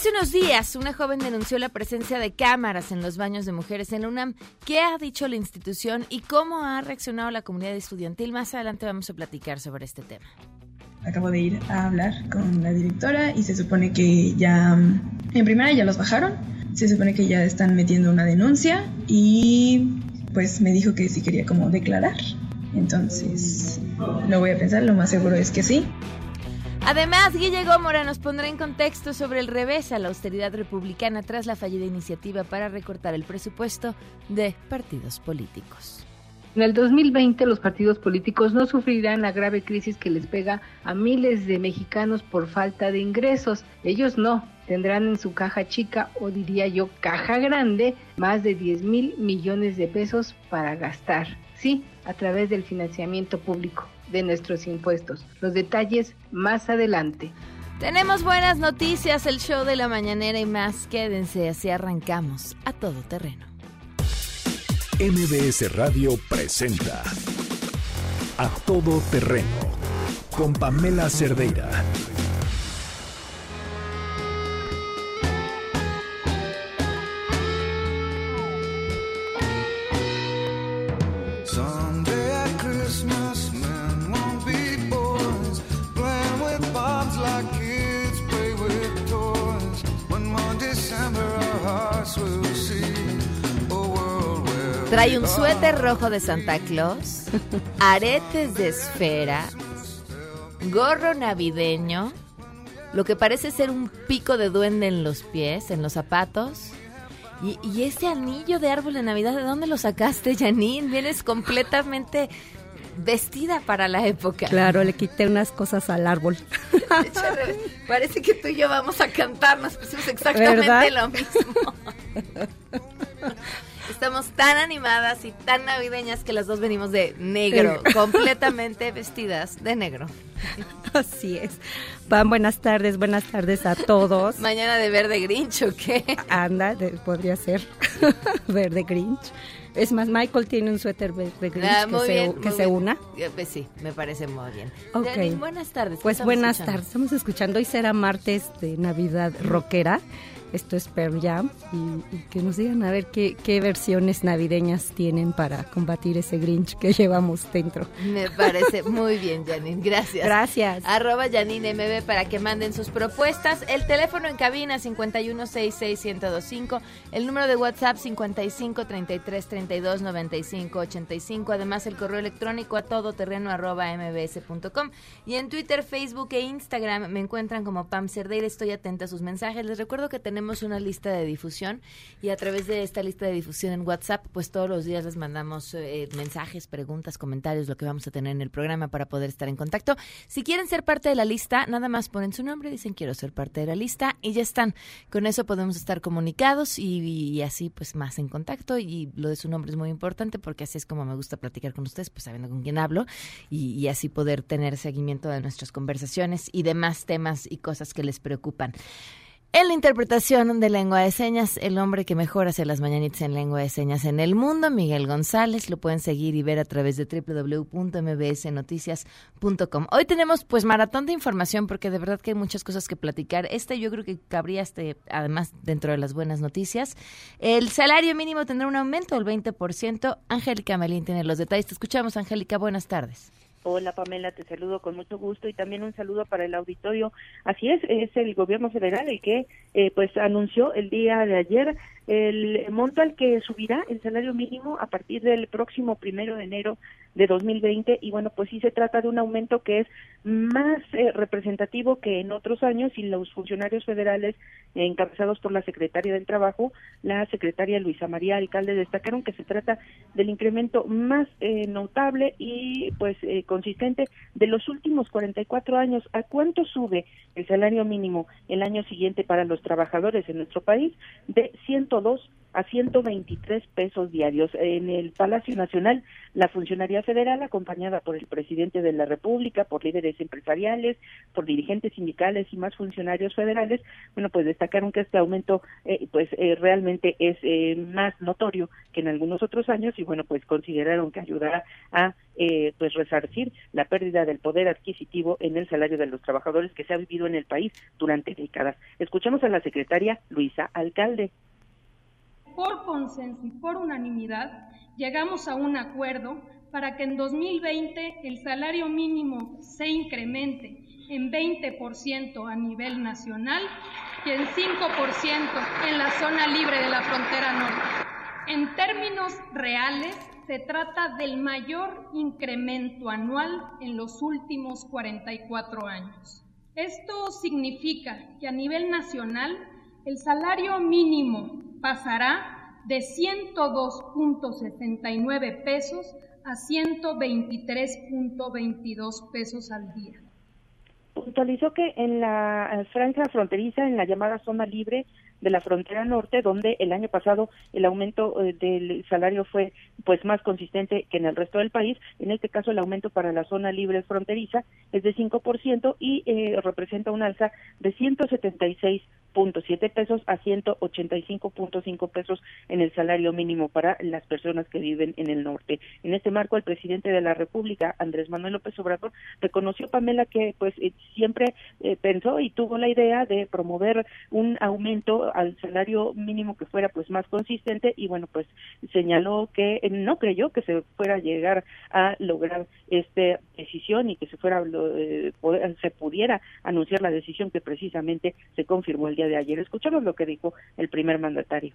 Hace unos días, una joven denunció la presencia de cámaras en los baños de mujeres en la UNAM. ¿Qué ha dicho la institución y cómo ha reaccionado la comunidad estudiantil? Más adelante vamos a platicar sobre este tema. Acabo de ir a hablar con la directora y se supone que ya, en primera ya los bajaron, se supone que ya están metiendo una denuncia y pues me dijo que sí quería como declarar. Entonces, lo voy a pensar, lo más seguro es que sí. Además, Guille Gómora nos pondrá en contexto sobre el revés a la austeridad republicana tras la fallida iniciativa para recortar el presupuesto de partidos políticos. En el 2020 los partidos políticos no sufrirán la grave crisis que les pega a miles de mexicanos por falta de ingresos. Ellos no, tendrán en su caja chica o diría yo caja grande más de 10 mil millones de pesos para gastar. Sí, a través del financiamiento público de nuestros impuestos. Los detalles más adelante. Tenemos buenas noticias, el show de la mañanera y más. Quédense, así arrancamos a todo terreno. MBS Radio presenta A Todo Terreno con Pamela Cerdeira. Trae un suéter rojo de Santa Claus, aretes de esfera, gorro navideño, lo que parece ser un pico de duende en los pies, en los zapatos. Y, y ese anillo de árbol de Navidad, ¿de dónde lo sacaste, Janine? Vienes completamente vestida para la época. Claro, le quité unas cosas al árbol. Parece que tú y yo vamos a cantar, nos pusimos exactamente ¿Verdad? lo mismo. Estamos tan animadas y tan navideñas que las dos venimos de negro, completamente vestidas de negro. Así es. Van, buenas tardes, buenas tardes a todos. Mañana de verde grinch o qué? Anda, de- podría ser verde Grinch. Es más, Michael tiene un suéter verde Grinch Ah, que, se, que se una. Eh, pues sí, me parece muy bien. Ok. Janine, buenas tardes. ¿qué Pues buenas escuchando? tardes, estamos escuchando. Hoy será martes de Navidad rockera. Esto es Pearl Jam. Y, y que nos digan a ver qué, qué versiones navideñas tienen para combatir ese Grinch que llevamos dentro. Me parece muy bien, Janine. Gracias. Gracias. Arroba Janine MB para que manden sus propuestas. El teléfono en cabina 51661025. El número de WhatsApp 55 33 32 95 85. Además, el correo electrónico a todoterreno arroba mbs.com. Y en Twitter, Facebook e Instagram me encuentran como Pam Cerdeira. Estoy atenta a sus mensajes. Les recuerdo que tenemos una lista de difusión y a través de esta lista de difusión en WhatsApp, pues todos los días les mandamos eh, mensajes, preguntas, comentarios, lo que vamos a tener en el programa para poder estar en contacto. Si quieren ser parte de la lista, nada más ponen su nombre, dicen quiero ser parte de la lista y ya están. Con eso podemos estar comunicados y, y así pues más en contacto y lo de su nombre es muy importante porque así es como me gusta platicar con ustedes, pues sabiendo con quién hablo y, y así poder tener seguimiento de nuestras conversaciones y demás temas y cosas que les preocupan. En la interpretación de lengua de señas, el hombre que mejor hace las mañanitas en lengua de señas en el mundo, Miguel González, lo pueden seguir y ver a través de www.mbsnoticias.com. Hoy tenemos pues maratón de información porque de verdad que hay muchas cosas que platicar. Este yo creo que cabría este, además dentro de las buenas noticias. El salario mínimo tendrá un aumento del 20%. Angélica Melín tiene los detalles. Te escuchamos, Angélica. Buenas tardes. Hola Pamela, te saludo con mucho gusto y también un saludo para el auditorio. Así es, es el gobierno federal el que eh, pues anunció el día de ayer el monto al que subirá el salario mínimo a partir del próximo primero de enero de 2020 y bueno pues sí se trata de un aumento que es más eh, representativo que en otros años y los funcionarios federales eh, encabezados por la secretaria del trabajo la secretaria Luisa María Alcalde destacaron que se trata del incremento más eh, notable y pues consistente de los últimos 44 años. A cuánto sube el salario mínimo el año siguiente para los trabajadores en nuestro país de 102 a 123 pesos diarios. En el Palacio Nacional, la funcionaria federal, acompañada por el presidente de la República, por líderes empresariales, por dirigentes sindicales y más funcionarios federales, bueno, pues destacaron que este aumento, eh, pues eh, realmente es eh, más notorio que en algunos otros años y bueno, pues consideraron que ayudará a pues resarcir la pérdida del poder adquisitivo en el salario de los trabajadores que se ha vivido en el país durante décadas. Escuchamos a la secretaria Luisa Alcalde por consenso y por unanimidad, llegamos a un acuerdo para que en 2020 el salario mínimo se incremente en 20% a nivel nacional y en 5% en la zona libre de la frontera norte. En términos reales, se trata del mayor incremento anual en los últimos 44 años. Esto significa que a nivel nacional el salario mínimo pasará de 102.69 pesos a 123.22 pesos al día. Puntualizó que en la franja fronteriza, en la llamada zona libre, de la frontera norte, donde el año pasado el aumento eh, del salario fue pues más consistente que en el resto del país. En este caso, el aumento para la zona libre fronteriza es de 5% y eh, representa un alza de 176.7 pesos a 185.5 pesos en el salario mínimo para las personas que viven en el norte. En este marco, el presidente de la República, Andrés Manuel López Obrador, reconoció, Pamela, que pues eh, siempre pensó y tuvo la idea de promover un aumento al salario mínimo que fuera pues más consistente y bueno pues señaló que no creyó que se fuera a llegar a lograr esta decisión y que se fuera eh, se pudiera anunciar la decisión que precisamente se confirmó el día de ayer. Escuchamos lo que dijo el primer mandatario.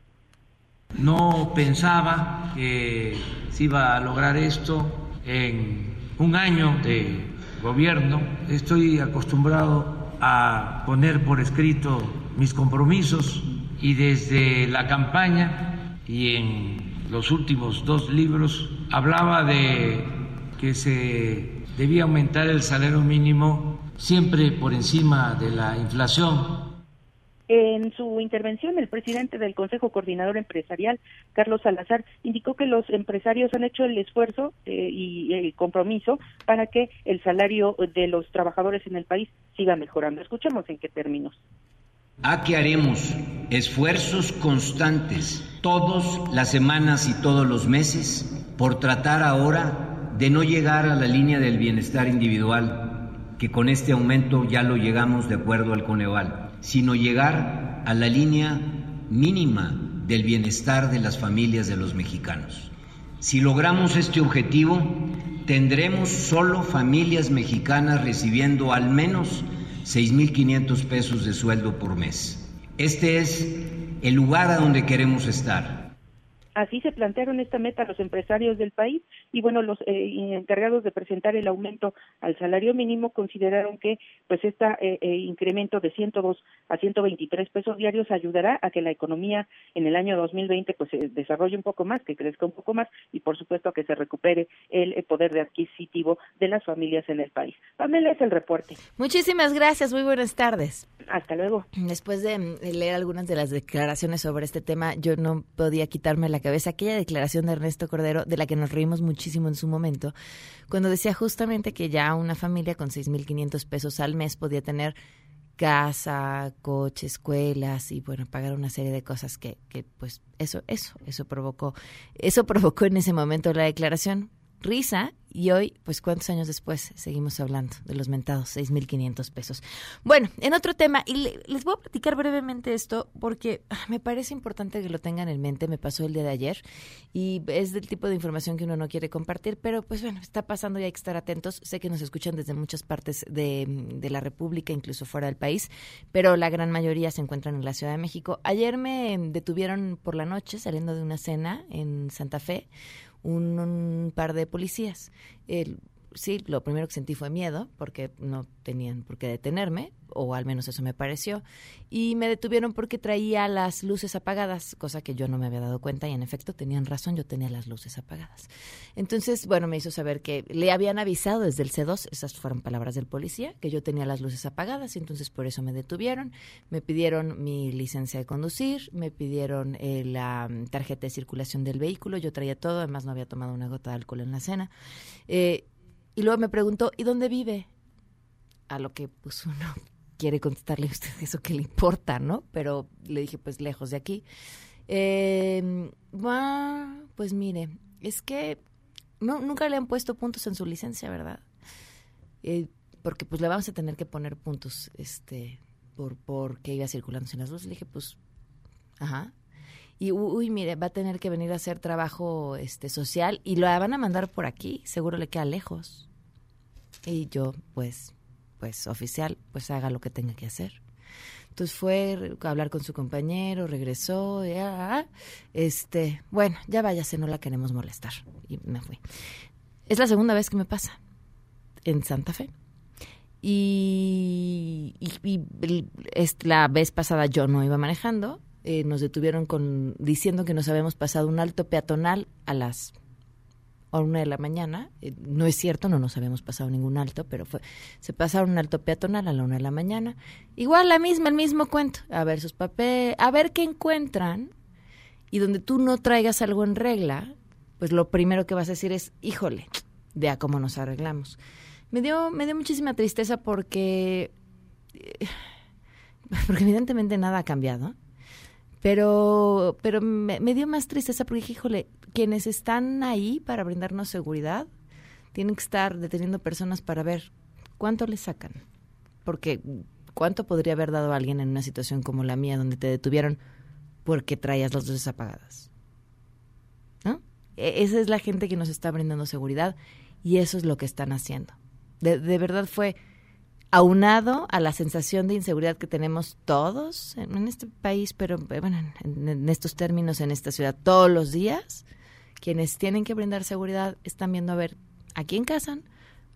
No pensaba que se iba a lograr esto en un año de gobierno. Estoy acostumbrado a poner por escrito mis compromisos y desde la campaña y en los últimos dos libros hablaba de que se debía aumentar el salario mínimo siempre por encima de la inflación. En su intervención, el presidente del Consejo Coordinador Empresarial, Carlos Salazar, indicó que los empresarios han hecho el esfuerzo eh, y el compromiso para que el salario de los trabajadores en el país siga mejorando. Escuchemos en qué términos. ¿A qué haremos esfuerzos constantes todas las semanas y todos los meses por tratar ahora de no llegar a la línea del bienestar individual, que con este aumento ya lo llegamos de acuerdo al Coneval, sino llegar a la línea mínima del bienestar de las familias de los mexicanos. Si logramos este objetivo, tendremos solo familias mexicanas recibiendo al menos 6.500 pesos de sueldo por mes. Este es el lugar a donde queremos estar Así se plantearon esta meta los empresarios del país y bueno, los eh, encargados de presentar el aumento al salario mínimo consideraron que pues este incremento de 102 a 123 pesos diarios ayudará a que la economía en el año 2020 pues se desarrolle un poco más, que crezca un poco más y por supuesto que se recupere el, poder de adquisitivo de las familias en el país. Pamela es el reporte. Muchísimas gracias, muy buenas tardes. Hasta luego. Después de leer algunas de las declaraciones sobre este tema, yo no podía quitarme la cabeza aquella declaración de Ernesto Cordero, de la que nos reímos muchísimo en su momento, cuando decía justamente que ya una familia con 6.500 pesos al mes podía tener casa, coche, escuelas y bueno, pagar una serie de cosas que, que pues eso, eso, eso provocó, eso provocó en ese momento la declaración risa y hoy, pues cuántos años después, seguimos hablando de los mentados 6.500 pesos. Bueno, en otro tema, y le- les voy a platicar brevemente esto porque ah, me parece importante que lo tengan en mente, me pasó el día de ayer y es del tipo de información que uno no quiere compartir, pero pues bueno, está pasando y hay que estar atentos. Sé que nos escuchan desde muchas partes de, de la República, incluso fuera del país, pero la gran mayoría se encuentran en la Ciudad de México. Ayer me detuvieron por la noche saliendo de una cena en Santa Fe un, par de policías. El- sí, lo primero que sentí fue miedo, porque no tenían por qué detenerme, o al menos eso me pareció. Y me detuvieron porque traía las luces apagadas, cosa que yo no me había dado cuenta, y en efecto tenían razón, yo tenía las luces apagadas. Entonces, bueno, me hizo saber que le habían avisado desde el C2, esas fueron palabras del policía, que yo tenía las luces apagadas, y entonces por eso me detuvieron. Me pidieron mi licencia de conducir, me pidieron eh, la mm, tarjeta de circulación del vehículo, yo traía todo, además no había tomado una gota de alcohol en la cena. Eh, y luego me preguntó, ¿y dónde vive? A lo que pues uno quiere contestarle a usted eso que le importa, ¿no? Pero le dije, pues lejos de aquí. Eh, pues mire, es que no, nunca le han puesto puntos en su licencia, ¿verdad? Eh, porque pues le vamos a tener que poner puntos, este, por porque iba circulando sin las luces. Le dije, pues, ajá. Y uy, mire, va a tener que venir a hacer trabajo este social y lo van a mandar por aquí, seguro le queda lejos. Y yo, pues, pues oficial, pues haga lo que tenga que hacer. Entonces fue a hablar con su compañero, regresó, y, ah, ah, este, bueno, ya váyase, no la queremos molestar. Y me fui. Es la segunda vez que me pasa en Santa Fe. Y, y- y la vez pasada yo no iba manejando, eh, nos detuvieron con diciendo que nos habíamos pasado un alto peatonal a las a una de la mañana. Eh, no es cierto, no nos habíamos pasado ningún alto, pero fue se pasaron un alto peatonal a la una de la mañana. Igual la misma, el mismo cuento. A ver sus papeles, a ver qué encuentran y donde tú no traigas algo en regla, pues lo primero que vas a decir es, híjole, de a cómo nos arreglamos. Me dio, me dio muchísima tristeza porque, eh, porque evidentemente nada ha cambiado. Pero, pero me, dio más tristeza porque dije, híjole, quienes están ahí para brindarnos seguridad tienen que estar deteniendo personas para ver cuánto les sacan. Porque cuánto podría haber dado alguien en una situación como la mía donde te detuvieron porque traías las luces apagadas. ¿No? E- Esa es la gente que nos está brindando seguridad y eso es lo que están haciendo. De, de verdad fue aunado a la sensación de inseguridad que tenemos todos en, este país, pero eh, bueno, en, estos términos, en esta ciudad, todos los días, quienes tienen que brindar seguridad están viendo a ver a quién casan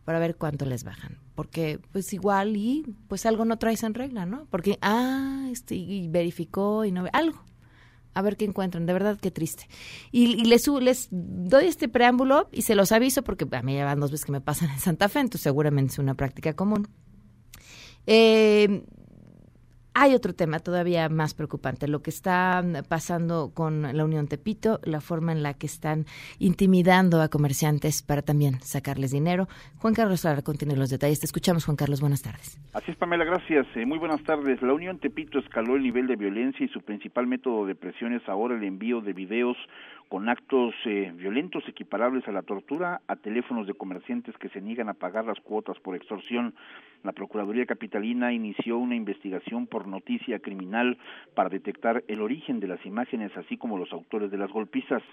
para ver cuánto les bajan. Porque pues igual y pues algo no traes en regla, ¿no? Porque, ah, este, y verificó y no ve algo. A ver qué encuentran, de verdad qué triste. Y, y les, les doy este preámbulo y se los aviso porque a mí ya van dos veces que me pasan en Santa Fe, entonces seguramente es una práctica común. Eh, hay otro tema todavía más preocupante, lo que está pasando con la Unión Tepito, la forma en la que están intimidando a comerciantes para también sacarles dinero. Juan Carlos Alarcón tiene los detalles. Te escuchamos, Juan Carlos. Buenas tardes. Así es, Pamela, gracias. Eh, muy buenas tardes. La Unión Tepito escaló el nivel de violencia y su principal método de presión es ahora el envío de videos con actos eh, violentos equiparables a la tortura a teléfonos de comerciantes que se niegan a pagar las cuotas por extorsión. La Procuraduría Capitalina inició una investigación por noticia criminal para detectar el origen de las imágenes, así como los autores de las golpizas.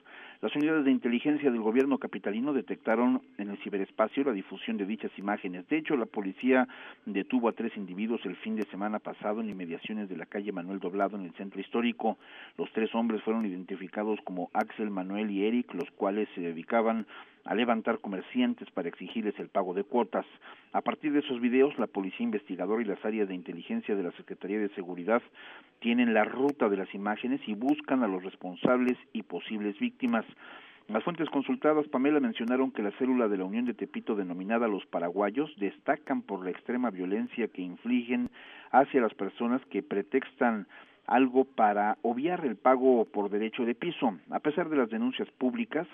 Las unidades de inteligencia del gobierno capitalino detectaron en el ciberespacio la difusión de dichas imágenes. De hecho, la policía detuvo a tres individuos el fin de semana pasado en inmediaciones de la calle Manuel Doblado en el centro histórico. Los tres hombres fueron identificados como Axel, Manuel y Eric, los cuales se dedicaban a levantar comerciantes para exigirles el pago de cuotas. A partir de esos videos, la policía investigadora y las áreas de inteligencia de la Secretaría de Seguridad tienen la ruta de las imágenes y buscan a los responsables y posibles víctimas. Las fuentes consultadas, Pamela, mencionaron que la célula de la Unión de Tepito denominada Los Paraguayos destacan por la extrema violencia que infligen hacia las personas que pretextan algo para obviar el pago por derecho de piso. A pesar de las denuncias públicas,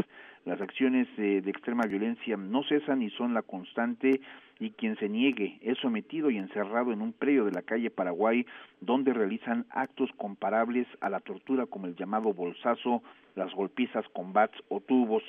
las acciones eh, de extrema violencia no cesan y son la constante y quien se niegue es sometido y encerrado en un predio de la calle Paraguay donde realizan actos comparables a la tortura como el llamado bolsazo, las golpizas con bats o tubos.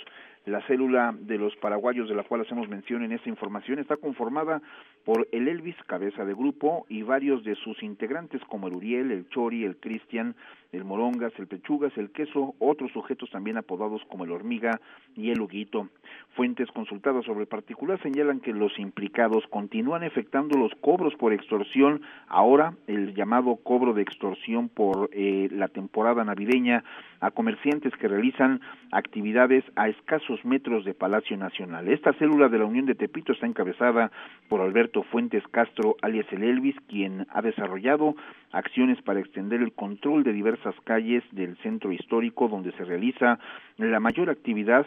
La célula de los paraguayos de la cual hacemos mención en esta información está conformada por el Elvis, cabeza de grupo, y varios de sus integrantes como el Uriel, el Chori, el Cristian, el Morongas, el Pechugas, el Queso, otros sujetos también apodados como el Hormiga y el Huguito. Fuentes consultadas sobre el particular señalan que los implicados continúan efectuando los cobros por extorsión, ahora el llamado cobro de extorsión por eh, la temporada navideña a comerciantes que realizan actividades a escasos metros de Palacio Nacional. Esta célula de la Unión de Tepito está encabezada por Alberto Fuentes Castro, alias el Elvis, quien ha desarrollado acciones para extender el control de diversas calles del centro histórico donde se realiza la mayor actividad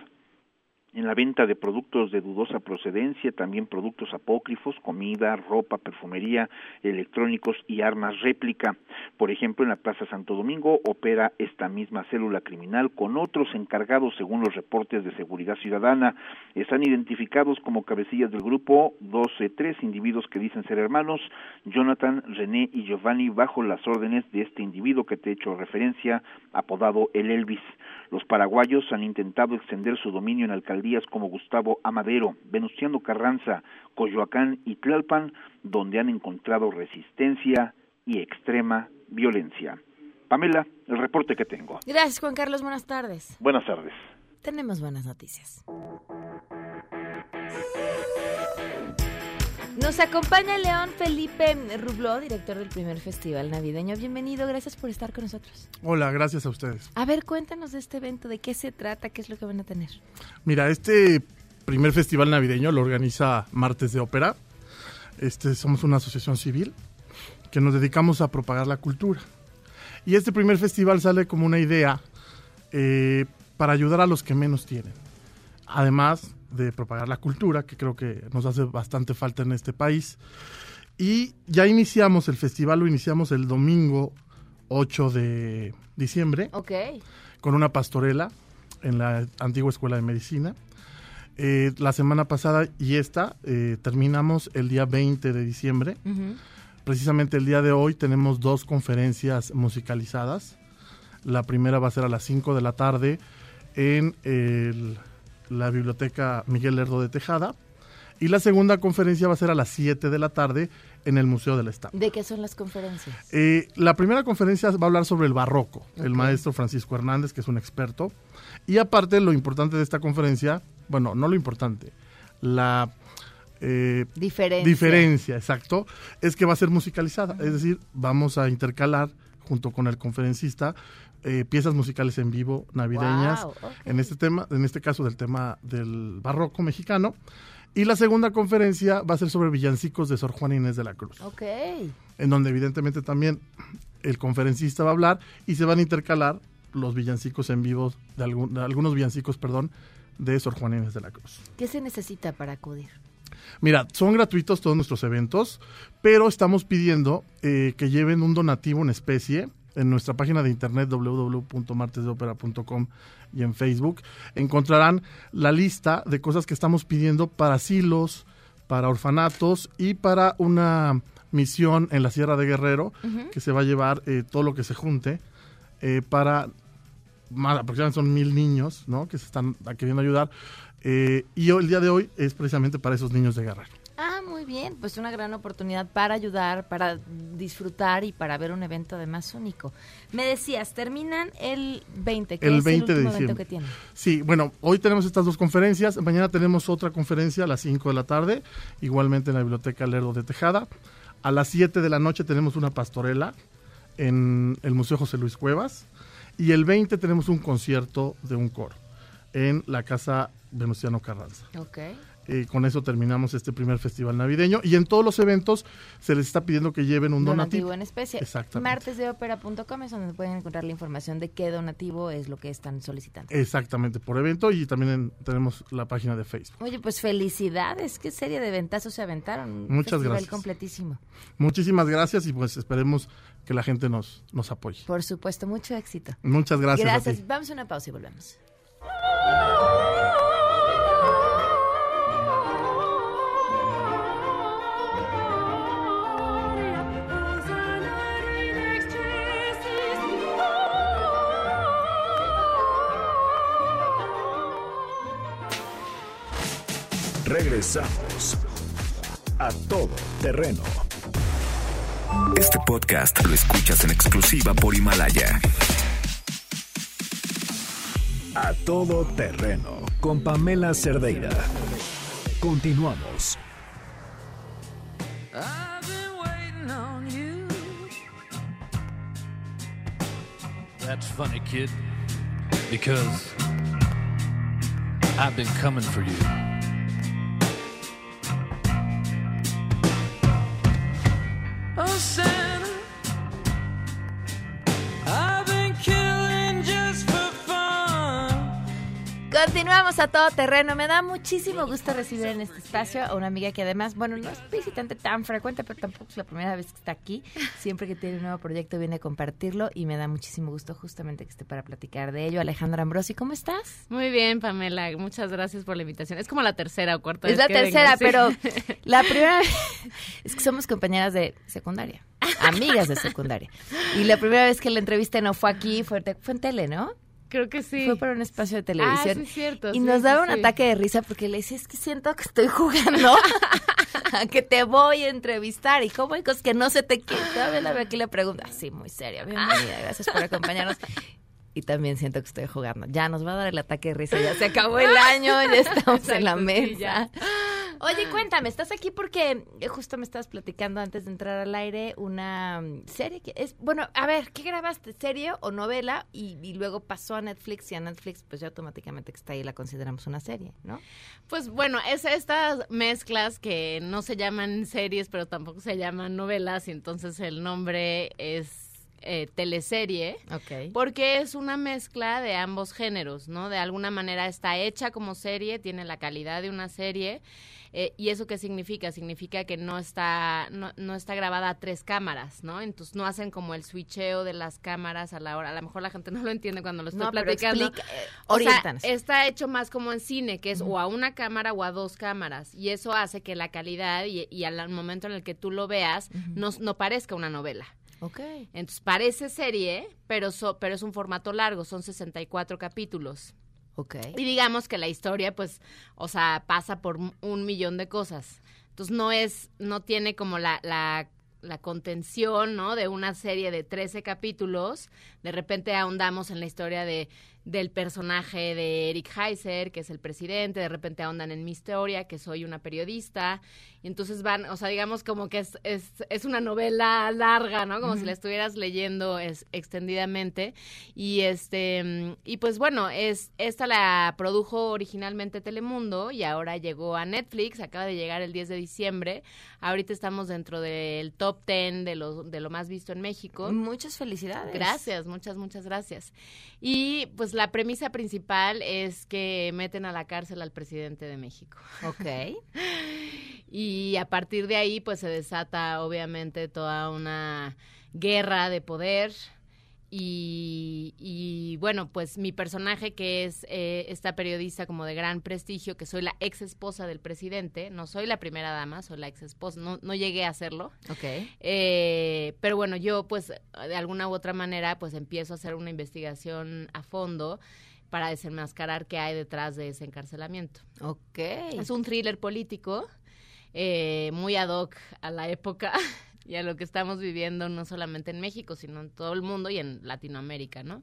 en la venta de productos de dudosa procedencia, también productos apócrifos, comida, ropa, perfumería, electrónicos y armas réplica. Por ejemplo, en la Plaza Santo Domingo opera esta misma célula criminal con otros encargados según los reportes de seguridad ciudadana. Están identificados como cabecillas del grupo 12, tres individuos que dicen ser hermanos, Jonathan, René y Giovanni bajo las órdenes de este individuo que te he hecho referencia, apodado el Elvis. Los paraguayos han intentado extender su dominio en alcaldías como Gustavo Amadero, Venustiano Carranza, Coyoacán y Tlalpan, donde han encontrado resistencia y extrema violencia. Pamela, el reporte que tengo. Gracias, Juan Carlos. Buenas tardes. Buenas tardes. Tenemos buenas noticias. Nos acompaña León Felipe Rubló, director del primer festival navideño. Bienvenido, gracias por estar con nosotros. Hola, gracias a ustedes. A ver, cuéntanos de este evento, de qué se trata, qué es lo que van a tener. Mira, este primer festival navideño lo organiza Martes de Ópera. Este, somos una asociación civil que nos dedicamos a propagar la cultura. Y este primer festival sale como una idea eh, para ayudar a los que menos tienen. Además de propagar la cultura, que creo que nos hace bastante falta en este país. Y ya iniciamos el festival, lo iniciamos el domingo 8 de diciembre Ok. con una pastorela en la antigua escuela de medicina. Eh, la semana pasada y esta eh, terminamos el día 20 de diciembre. Precisamente el día de hoy tenemos dos conferencias musicalizadas. La primera va a ser a las 5 de la tarde en el- la biblioteca Miguel Lerdo de Tejada. Y la segunda conferencia va a ser a las 7 de la tarde en el Museo del Estado. ¿De qué son las conferencias? Eh, la primera conferencia va a hablar sobre el barroco, el maestro Francisco Hernández, que es un experto. Y aparte, lo importante de esta conferencia, bueno, no lo importante, la eh, Diferencia. diferencia, exacto, es que va a ser musicalizada. Es decir, vamos a intercalar junto con el conferencista eh, piezas musicales en vivo navideñas Wow, en este tema, en este caso del tema del barroco mexicano. Y la segunda conferencia va a ser sobre villancicos de Sor Juana Inés de la Cruz Ok. en donde evidentemente también el conferencista va a hablar y se van a intercalar los villancicos en vivo, de, algún- de algunos villancicos, perdón, de Sor Juana Inés de la Cruz. ¿Qué se necesita para acudir? Mira, son gratuitos todos nuestros eventos, pero estamos pidiendo eh, que lleven un donativo en especie en nuestra página de internet www.martesdeopera.com y en Facebook. Encontrarán la lista de cosas que estamos pidiendo para asilos, para orfanatos y para una misión en la Sierra de Guerrero que se va a llevar eh, todo lo que se junte eh, para más aproximadamente son mil niños ¿no? que se están queriendo ayudar. Eh, y el día de hoy es precisamente para esos niños de Guerrero. Ah, muy bien, pues una gran oportunidad para ayudar, para disfrutar y para ver un evento además único. Me decías, terminan el 20, que el es 20 el de último evento diciembre. que tienen. Sí, bueno, hoy tenemos estas dos conferencias. Mañana tenemos otra conferencia a las 5 de la tarde, igualmente en la Biblioteca Lerdo de Tejada. A las 7 de la noche tenemos una pastorela en el Museo José Luis Cuevas. Y el 20 tenemos un concierto de un coro en la Casa Venustiano Carranza. Ok. Eh, con eso terminamos este primer festival navideño. Y en todos los eventos se les está pidiendo que lleven un donativo. Donativo en especie. Exactamente. Martesdeopera.com es donde pueden encontrar la información de qué donativo es lo que están solicitando. Exactamente, por evento. Y también en- tenemos la página de Facebook. Oye, pues felicidades, qué serie de ventazos se aventaron. Muchas festival gracias. completísimo. Muchísimas gracias y pues esperemos que la gente nos, nos apoye. Por supuesto, mucho éxito. Muchas gracias. a Gracias. ti. Vamos a una pausa y volvemos. Regresamos a todo terreno. Este podcast lo escuchas en exclusiva por Himalaya. A todo terreno con Pamela Cerdeira. Continuamos. I've been waiting on you. That's funny, kid. Because I've been coming for you. A todo terreno. Me da muchísimo gusto recibir en este espacio a una amiga que además, bueno, no es visitante tan frecuente, pero tampoco es la primera vez que está aquí. Siempre que tiene un nuevo proyecto viene a compartirlo y me da muchísimo gusto justamente que esté para platicar de ello. Alejandra Ambrosi, ¿cómo estás? Muy bien, Pamela. Muchas gracias por la invitación. Es como la tercera o cuarta Es vez la que tercera, vengo, sí. pero la primera vez es que somos compañeras de secundaria, amigas de secundaria. Y la primera vez que la entrevisté no fue aquí, fue, fue en tele, ¿no? Creo que sí. Fue para un espacio de televisión. Ah, sí, cierto, Y sí, nos sí, daba un sí. ataque de risa porque le decía, es que siento que estoy jugando a que te voy a entrevistar. Y cómo cosas que no se te. Todavía la veo aquí le pregunta, así, muy seria. Bienvenida, gracias por acompañarnos. Y también siento que estoy jugando. Ya nos va a dar el ataque de risa. Ya se acabó el año, ya estamos en la mesa. sí. Oye, cuéntame, estás aquí porque justo me estabas platicando antes de entrar al aire una mm, serie que es, bueno, a ver, ¿qué grabaste? ¿Serie o novela? Y, y luego pasó a Netflix y a Netflix pues ya automáticamente que está ahí la consideramos una serie, ¿no? Pues bueno, es estas mezclas que no se llaman series, pero tampoco se llaman novelas, y entonces el nombre es eh, teleserie. Porque es una mezcla de ambos géneros, ¿no? De alguna manera está hecha como serie, tiene la calidad de una serie. eh, ¿Y eso qué significa? Significa que no está, no, no está grabada a tres cámaras, ¿no? Entonces no hacen como el switcheo de las cámaras a la hora. A lo mejor la gente no lo entiende cuando lo estoy No, pero platicando. explica, eh, O sea, está hecho más como en cine, que es o a una cámara o a dos cámaras. Y eso hace que la calidad y, y al momento en el que tú lo veas no, no parezca una novela. Ok. Entonces parece serie, pero, so- pero es un formato largo, son 64 capítulos. Ok. Y digamos que la historia, pues, o sea, pasa por un millón de cosas. Entonces no es, no tiene como la, la, la contención, ¿no? De una serie de 13 capítulos. De repente ahondamos en la historia de del personaje de Eric Heiser, que es el presidente, de repente ahondan en mi historia, que soy una periodista, y entonces van, o sea, digamos como que es, es, es una novela larga, ¿no? Como si la estuvieras leyendo es, extendidamente, y este, y pues bueno, es, esta la produjo originalmente Telemundo, y ahora llegó a Netflix, acaba de llegar el 10 de diciembre, ahorita estamos dentro del top 10 de lo, de lo más visto en México. Muchas felicidades. Gracias, muchas, muchas gracias. Y pues la premisa principal es que meten a la cárcel al presidente de México. Ok. Y a partir de ahí pues se desata obviamente toda una guerra de poder. Y, y, bueno, pues mi personaje que es eh, esta periodista como de gran prestigio, que soy la ex esposa del presidente, no soy la primera dama, soy la ex esposa, no, no llegué a hacerlo. Ok. Eh, pero bueno, yo pues de alguna u otra manera pues empiezo a hacer una investigación a fondo para desenmascarar qué hay detrás de ese encarcelamiento. Ok. Es un thriller político eh, muy ad hoc a la época y a lo que estamos viviendo no solamente en México, sino en todo el mundo y en Latinoamérica, ¿no?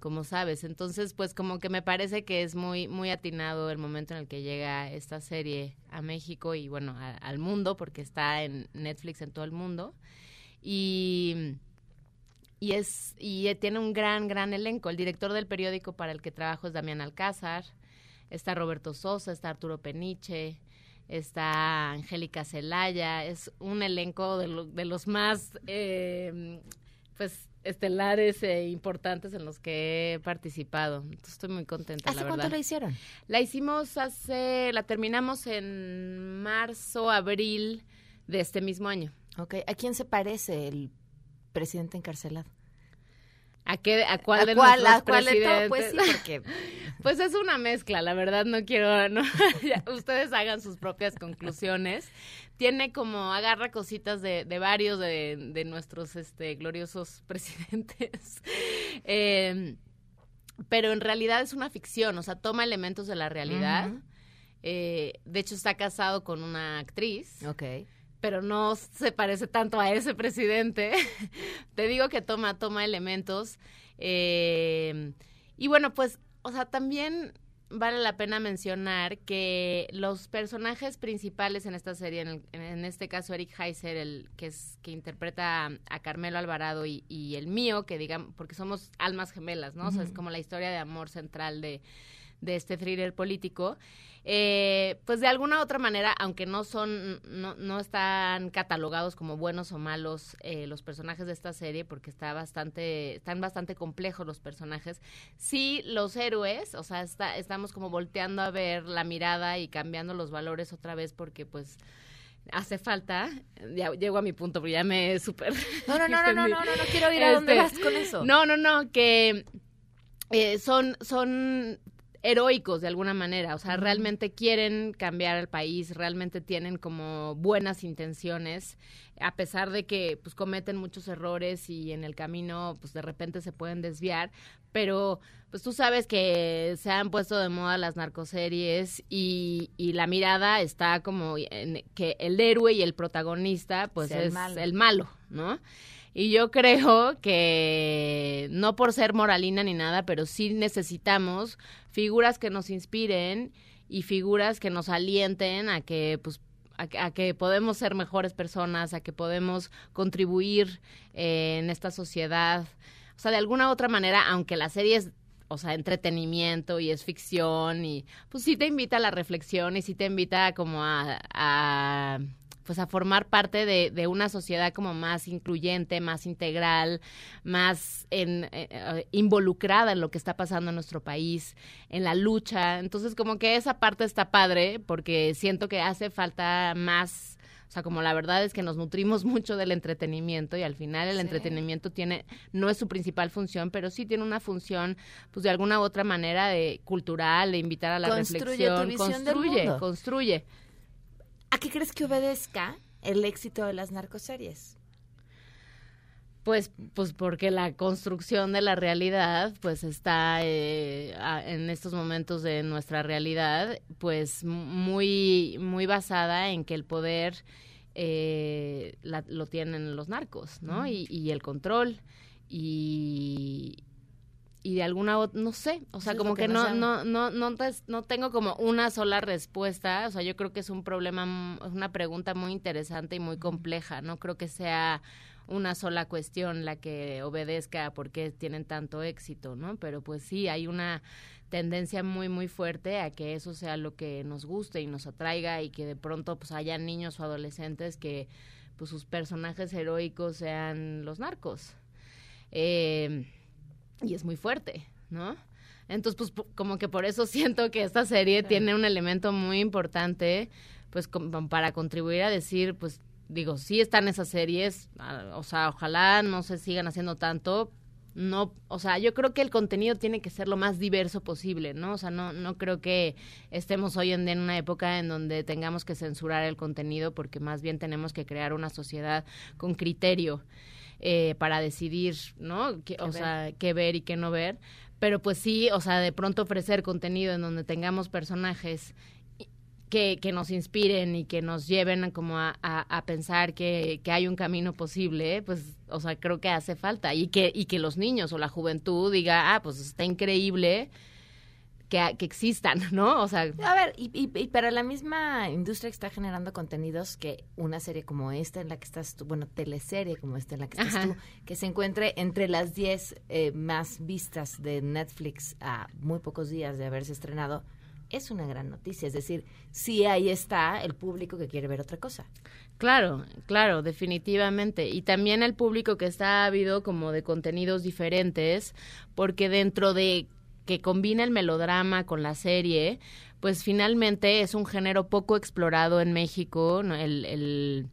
Como sabes, entonces pues como que me parece que es muy muy atinado el momento en el que llega esta serie a México y bueno, al mundo porque está en Netflix en todo el mundo y y es y tiene un gran gran elenco. El director del periódico para el que trabajo es Damián Alcázar, está Roberto Sosa, está Arturo Peniche, está Angélica Celaya, es un elenco de, lo- de los más eh, pues estelares e importantes en los que he participado. Entonces, estoy muy contenta, ¿Hace la cuánto la hicieron? La hicimos hace, la terminamos en marzo, abril de este mismo año. Ok. ¿A quién se parece el presidente encarcelado? ¿A qué, a cuál ¿A de cuál- a cuál de todo? Pues presidentes? sí, porque- Pues es una mezcla, la verdad no quiero, no, ya, ustedes hagan sus propias conclusiones. Tiene como, agarra cositas de, de varios de, de nuestros este, gloriosos presidentes. Eh, pero en realidad es una ficción, o sea, toma elementos de la realidad. Eh, de hecho, está casado con una actriz. Ok. Pero no se parece tanto a ese presidente. Te digo que toma, toma elementos. Eh, y bueno, pues, o sea, también vale la pena mencionar que los personajes principales en esta serie, en, el- en este caso Eric Heiser, el que es que interpreta a Carmelo Alvarado y, y el mío, que digamos, porque somos almas gemelas, ¿no? O sea, es como la historia de amor central de, de este thriller político. Eh, pues de alguna u otra manera, aunque no son, no, no están catalogados como buenos o malos eh, los personajes de esta serie, porque está bastante, están bastante complejos los personajes, sí los héroes, o sea, está, estamos como volteando a ver la mirada y cambiando los valores otra vez, porque pues hace falta, ya llego a mi punto, pero ya me súper... No, no, no, no, no, no, no, no quiero ir a dónde Este, vas con eso. No, no, no, que eh, son, son heroicos de alguna manera, o sea, realmente quieren cambiar el país, realmente tienen como buenas intenciones, a pesar de que pues cometen muchos errores y en el camino pues de repente se pueden desviar, pero pues tú sabes que se han puesto de moda las narcoseries y, y la mirada está como en que el héroe y el protagonista pues el es malo. el malo, ¿no? Y yo creo que no por ser moralina ni nada, pero sí necesitamos figuras que nos inspiren y figuras que nos alienten a que pues a, a que podemos ser mejores personas, a que podemos contribuir eh, en esta sociedad. O sea, de alguna u otra manera, aunque la serie es, o sea, entretenimiento y es ficción y pues sí te invita a la reflexión y sí te invita como a, a, pues a formar parte de, de una sociedad como más incluyente, más integral, más en, eh, eh, involucrada en lo que está pasando en nuestro país, en la lucha. Entonces como que esa parte está padre porque siento que hace falta más o sea, como la verdad es que nos nutrimos mucho del entretenimiento y al final el Sí. entretenimiento tiene, no es su principal función, pero sí tiene una función, pues de alguna u otra manera de cultural, de invitar a la Construye reflexión, tu visión del construye, mundo. construye. ¿A qué crees que obedezca el éxito de las narcoseries? Pues, pues porque la construcción de la realidad, pues está eh, en estos momentos de nuestra realidad, pues muy, muy basada en que el poder eh, la- lo tienen los narcos, ¿no? Y, y el control y y de alguna otra, no sé, o sea, Eso como que no, no, no, no, te- no tengo como una sola respuesta, o sea, yo creo que es un problema, es una pregunta muy interesante y muy compleja, no creo que sea una sola cuestión la que obedezca a por qué tienen tanto éxito, ¿no? Pero pues sí, hay una tendencia muy, muy fuerte a que eso sea lo que nos guste y nos atraiga y que de pronto pues haya niños o adolescentes que pues sus personajes heroicos sean los narcos. Eh, y es muy fuerte, ¿no? Entonces, pues como que por eso siento que esta serie tiene un elemento muy importante, pues como para contribuir a decir, pues digo, sí están esas series, o sea, ojalá no se sigan haciendo tanto, no, o sea, yo creo que el contenido tiene que ser lo más diverso posible, ¿no? O sea, no, no creo que estemos hoy en día en una época en donde tengamos que censurar el contenido, porque más bien tenemos que crear una sociedad con criterio eh, para decidir, ¿no? Que- o ver. sea, qué ver y qué no ver. Pero pues sí, o sea, de pronto ofrecer contenido en donde tengamos personajes que, que nos inspiren y que nos lleven a como a, a- a pensar que, que hay un camino posible, pues, o sea, creo que hace falta. Y que, y que los niños o la juventud diga, ah, pues está increíble que, que existan, ¿no? O sea, A ver, y, y, y para la misma industria que está generando contenidos que una serie como esta en la que estás tú, bueno, teleserie como esta en la que estás Ajá. tú, que se encuentre entre las 10 eh, más vistas de Netflix a muy pocos días de haberse estrenado, es una gran noticia. Es decir, sí ahí está el público que quiere ver otra cosa. Claro, claro, definitivamente. Y también el público que está ávido como de contenidos diferentes, porque dentro de que combina el melodrama con la serie, pues finalmente es un género poco explorado en México, ¿no? el, el-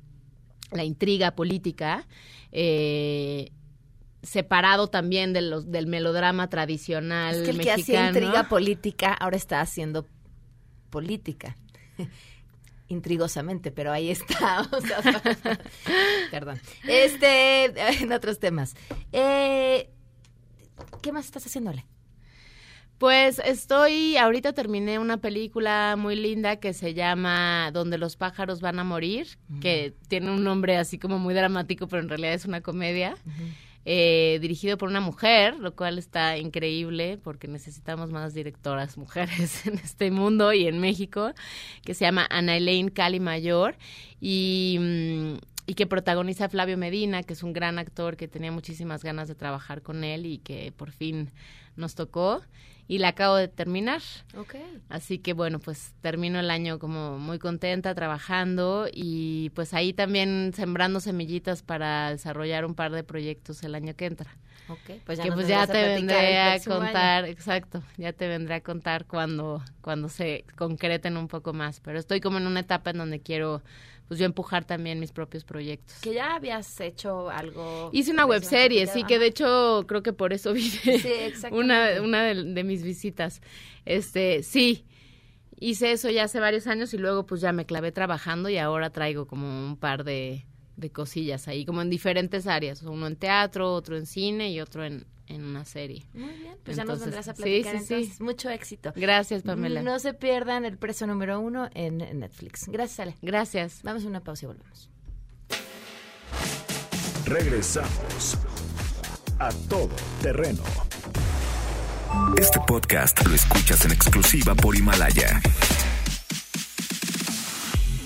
la intriga política. eh, separado también de los, del melodrama tradicional Es que el que hacía mexicano. intriga política ahora está haciendo política. Intrigosamente, pero ahí está. o sea, perdón. Este, en otros temas. Eh, ¿Qué más estás haciendo, Ale? Pues estoy, ahorita terminé una película muy linda que se llama Donde los pájaros van a morir, que tiene un nombre así como muy dramático, pero en realidad es una comedia. eh, dirigido por una mujer, lo cual está increíble porque necesitamos más directoras mujeres en este mundo y en México, que se llama Ana Elaine Cali Mayor y, mm, y que protagoniza Flavio Medina, que es un gran actor que tenía muchísimas ganas de trabajar con él y que por fin nos tocó y la acabo de terminar. Ok. Así que bueno, pues termino el año como muy contenta trabajando y pues ahí también sembrando semillitas para desarrollar un par de proyectos el año que entra. Ok, pues ya que pues ya a te vendré a año. contar, exacto, ya te vendré a contar cuando cuando se concreten un poco más, pero estoy como en una etapa en donde quiero pues yo empujar también mis propios proyectos. Que ya habías hecho algo. Hice una webserie, sí, que de hecho creo que por eso vine Sí, una, una de, de mis visitas. Este, sí, hice eso ya hace varios años y luego pues ya me clavé trabajando y ahora traigo como un par de, de cosillas ahí, como en diferentes áreas, uno en teatro, otro en cine y otro en, en una serie. Muy bien, pues ya nos Entonces, vendrás a platicar sí, sí. entonces. Mucho éxito. Gracias, Pamela. No se pierdan el preso número uno en Netflix. Gracias, Ale. Gracias. Vamos a una pausa y volvemos. Regresamos a todo terreno. Este podcast lo escuchas en exclusiva por Himalaya.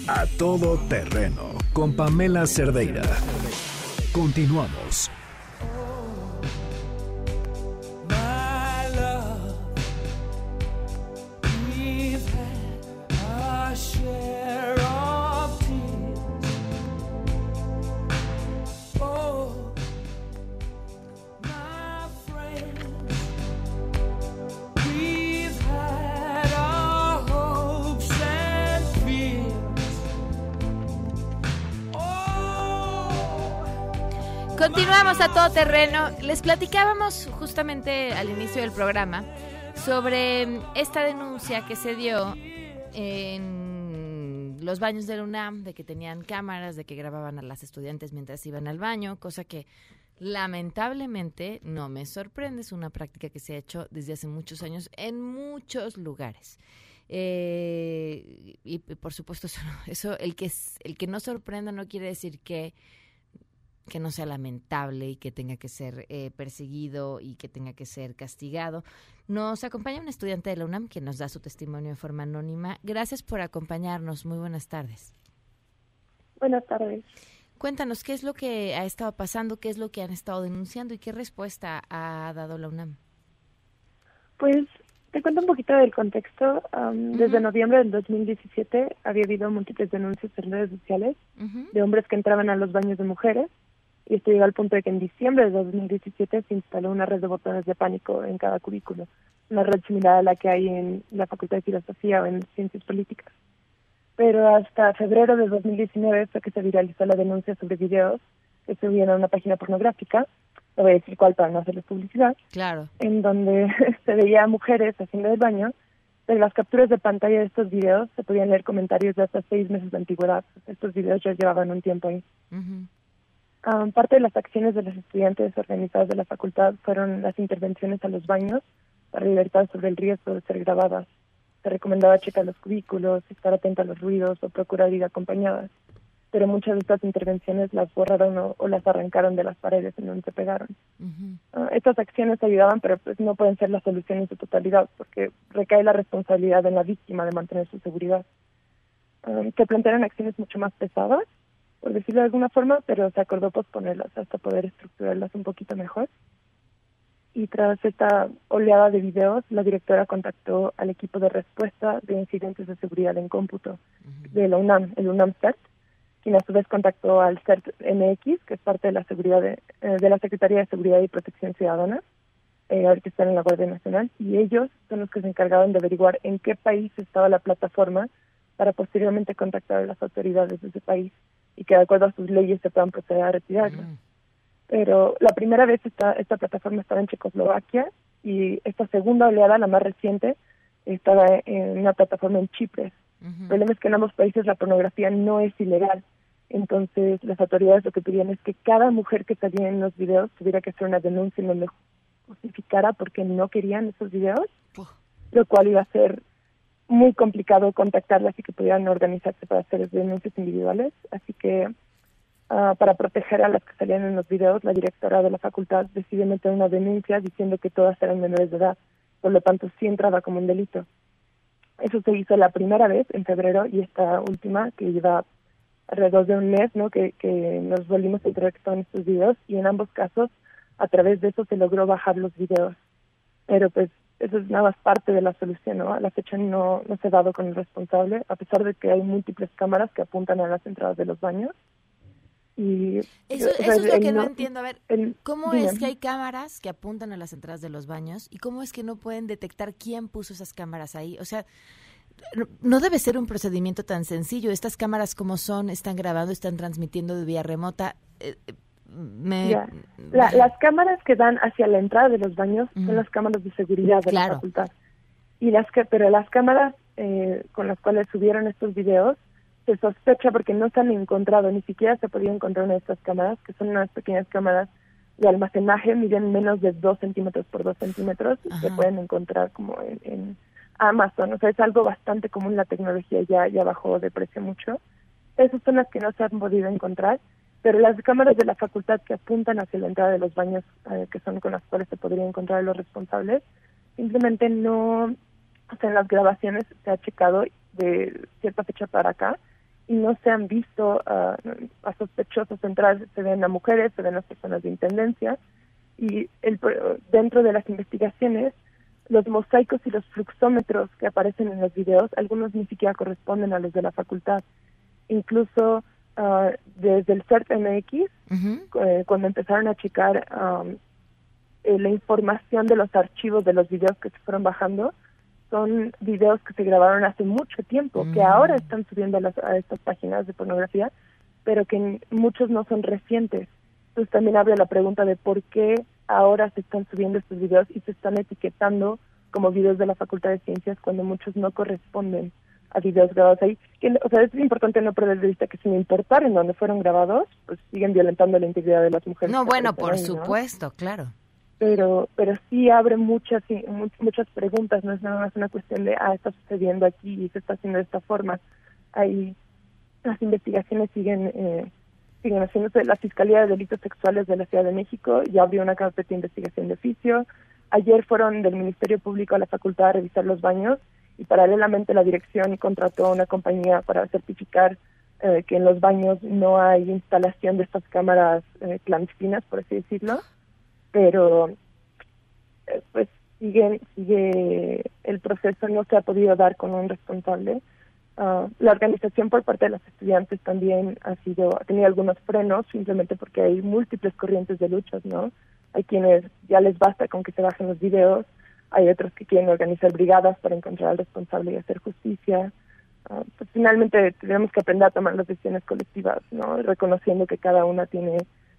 A todo terreno con Pamela Cerdeira. Continuamos. Continuamos a todo terreno. Les platicábamos justamente al inicio del programa sobre esta denuncia que se dio en los baños de la UNAM, de que tenían cámaras, de que grababan a las estudiantes mientras iban al baño, cosa que lamentablemente no me sorprende, es una práctica que se ha hecho desde hace muchos años en muchos lugares. Eh, y, por supuesto eso, el que el que no sorprenda no quiere decir que que no sea lamentable y que tenga que ser eh, perseguido y que tenga que ser castigado. Nos acompaña un estudiante de la UNAM que nos da su testimonio en forma anónima. Gracias por acompañarnos. Muy buenas tardes. Buenas tardes. Cuéntanos qué es lo que ha estado pasando, qué es lo que han estado denunciando y qué respuesta ha dado la UNAM. Pues te cuento un poquito del contexto. Desde noviembre del 2017 había habido múltiples denuncias en redes sociales de hombres que entraban a los baños de mujeres y esto llegó al punto de que en diciembre de 2017 se instaló una red de botones de pánico en cada cubículo, una red similar a la que hay en la Facultad de Filosofía o en Ciencias Políticas. Pero hasta febrero de 2019 fue que se viralizó la denuncia sobre videos que subían a una página pornográfica, no voy a decir cuál para no hacerles publicidad, Claro. en donde se veía a mujeres haciendo el baño, pero las capturas de pantalla de estos videos se podían leer comentarios de hasta seis meses de antigüedad. Estos videos ya llevaban un tiempo ahí. Ah, parte de las acciones de los estudiantes organizados de la facultad fueron las intervenciones a los baños para alertar sobre el riesgo de ser grabadas. Se recomendaba checar los cubículos, estar atenta a los ruidos o procurar ir acompañadas. Pero muchas de estas intervenciones las borraron o, o las arrancaron de las paredes en donde se pegaron. Ah, estas acciones ayudaban, pero pues no pueden ser la solución en su totalidad, porque recae la responsabilidad en la víctima de mantener su seguridad. Ah, se plantearon acciones mucho más pesadas, por decirlo de alguna forma, pero se acordó posponerlas hasta poder estructurarlas un poquito mejor. Y tras esta oleada de videos, la directora contactó al equipo de respuesta de incidentes de seguridad en cómputo de la UNAM, el UNAM CERT, quien a su vez contactó al CERT MX, que es parte de la seguridad de, eh, de la Secretaría de Seguridad y Protección Ciudadana, eh, ahora que están en la Guardia Nacional, y ellos son los que se encargaron de averiguar en qué país estaba la plataforma para posteriormente contactar a las autoridades de ese país y que de acuerdo a sus leyes se puedan proceder a retirarla. Pero la primera vez esta, esta plataforma estaba en Checoslovaquia y esta segunda oleada, la más reciente, estaba en una plataforma en Chipre. El problema es que en ambos países la pornografía no es ilegal. Entonces las autoridades lo que pedían es que cada mujer que salía en los videos tuviera que hacer una denuncia en donde justificara por qué no querían esos videos lo cual iba a ser muy complicado contactarlas y que pudieran organizarse para hacer denuncias individuales. Así que ah, para proteger a las que salían en los videos, la directora de la facultad decide meter una denuncia diciendo que todas eran menores de edad, por lo tanto sí entraba como un delito. Eso se hizo la primera vez en febrero y esta última que lleva alrededor de un mes, ¿no? Que, nos volvimos a que estaban estos videos y en ambos casos a través de eso se logró bajar los videos. Pero pues eso es nada más parte de la solución, ¿no? A la fecha no, no se ha dado con el responsable, a pesar de que hay múltiples cámaras que apuntan a las entradas de los baños. Y, Eso, o sea, eso es lo que no no- entiendo. A ver, el- ¿cómo es que hay cámaras que apuntan a las entradas de los baños y cómo es que no pueden detectar quién puso esas cámaras ahí? O sea, no- no debe ser un procedimiento tan sencillo. Estas cámaras como son, están grabando, están transmitiendo de vía remota. Eh, eh, me, Ya. La- las cámaras que dan hacia la entrada de los baños son las cámaras de seguridad de Claro. la facultad. Y las que, pero las cámaras eh, con las cuales subieron estos videos se sospecha porque no se han encontrado, ni siquiera se ha podido encontrar una de estas cámaras, que son unas pequeñas cámaras de almacenaje, miden menos de 2 centímetros por 2 centímetros y se pueden encontrar como en, en Amazon. O sea, es algo bastante común, la tecnología ya, ya bajó de precio mucho. Esas son las que no se han podido encontrar, pero las cámaras de la facultad que apuntan hacia la entrada de los baños, eh, que son con las cuales se podrían encontrar los responsables, simplemente no, o sea, en las grabaciones se ha checado de cierta fecha para acá y no se han visto ah, a sospechosos entrar, se ven a mujeres, se ven a personas de intendencia y el, dentro de las investigaciones los mosaicos y los fluxómetros que aparecen en los videos, algunos ni siquiera corresponden a los de la facultad. Incluso ah, desde el CERT MX, eh, cuando empezaron a checar am, eh, la información de los archivos de los videos que se fueron bajando, son videos que se grabaron hace mucho tiempo, que Mm. ahora están subiendo a, las- a estas páginas de pornografía, pero que muchos no son recientes. Entonces también abre la pregunta de por qué ahora se están subiendo estos videos y se están etiquetando como videos de la Facultad de Ciencias cuando muchos no corresponden videos grabados ahí. Que, o sea, es importante no perder de vista que sin importar en dónde fueron grabados, pues siguen violentando la integridad de las mujeres. No, bueno, por ahí, ¿no? supuesto, claro. pero pero sí abre muchas sí, muchas preguntas no es nada más una cuestión de ah está sucediendo aquí y se está haciendo de esta forma hay las investigaciones siguen eh, siguen haciéndose la fiscalía de delitos sexuales de la Ciudad de México ya abrió una carpeta de investigación de oficio ayer fueron del Ministerio Público a la facultad a revisar los baños y paralelamente la dirección contrató a una compañía para certificar eh, que en los baños no hay instalación de estas cámaras eh, clandestinas por así decirlo. Pero eh, pues sigue sigue el proceso no se ha podido dar con un responsable. Ah, la organización por parte de los estudiantes también ha sido ha tenido algunos frenos simplemente porque hay múltiples corrientes de luchas no hay quienes ya les basta con que se bajen los videos hay otros que quieren organizar brigadas para encontrar al responsable y hacer justicia Ah, pues finalmente tenemos que aprender a tomar las decisiones colectivas no reconociendo que cada una tiene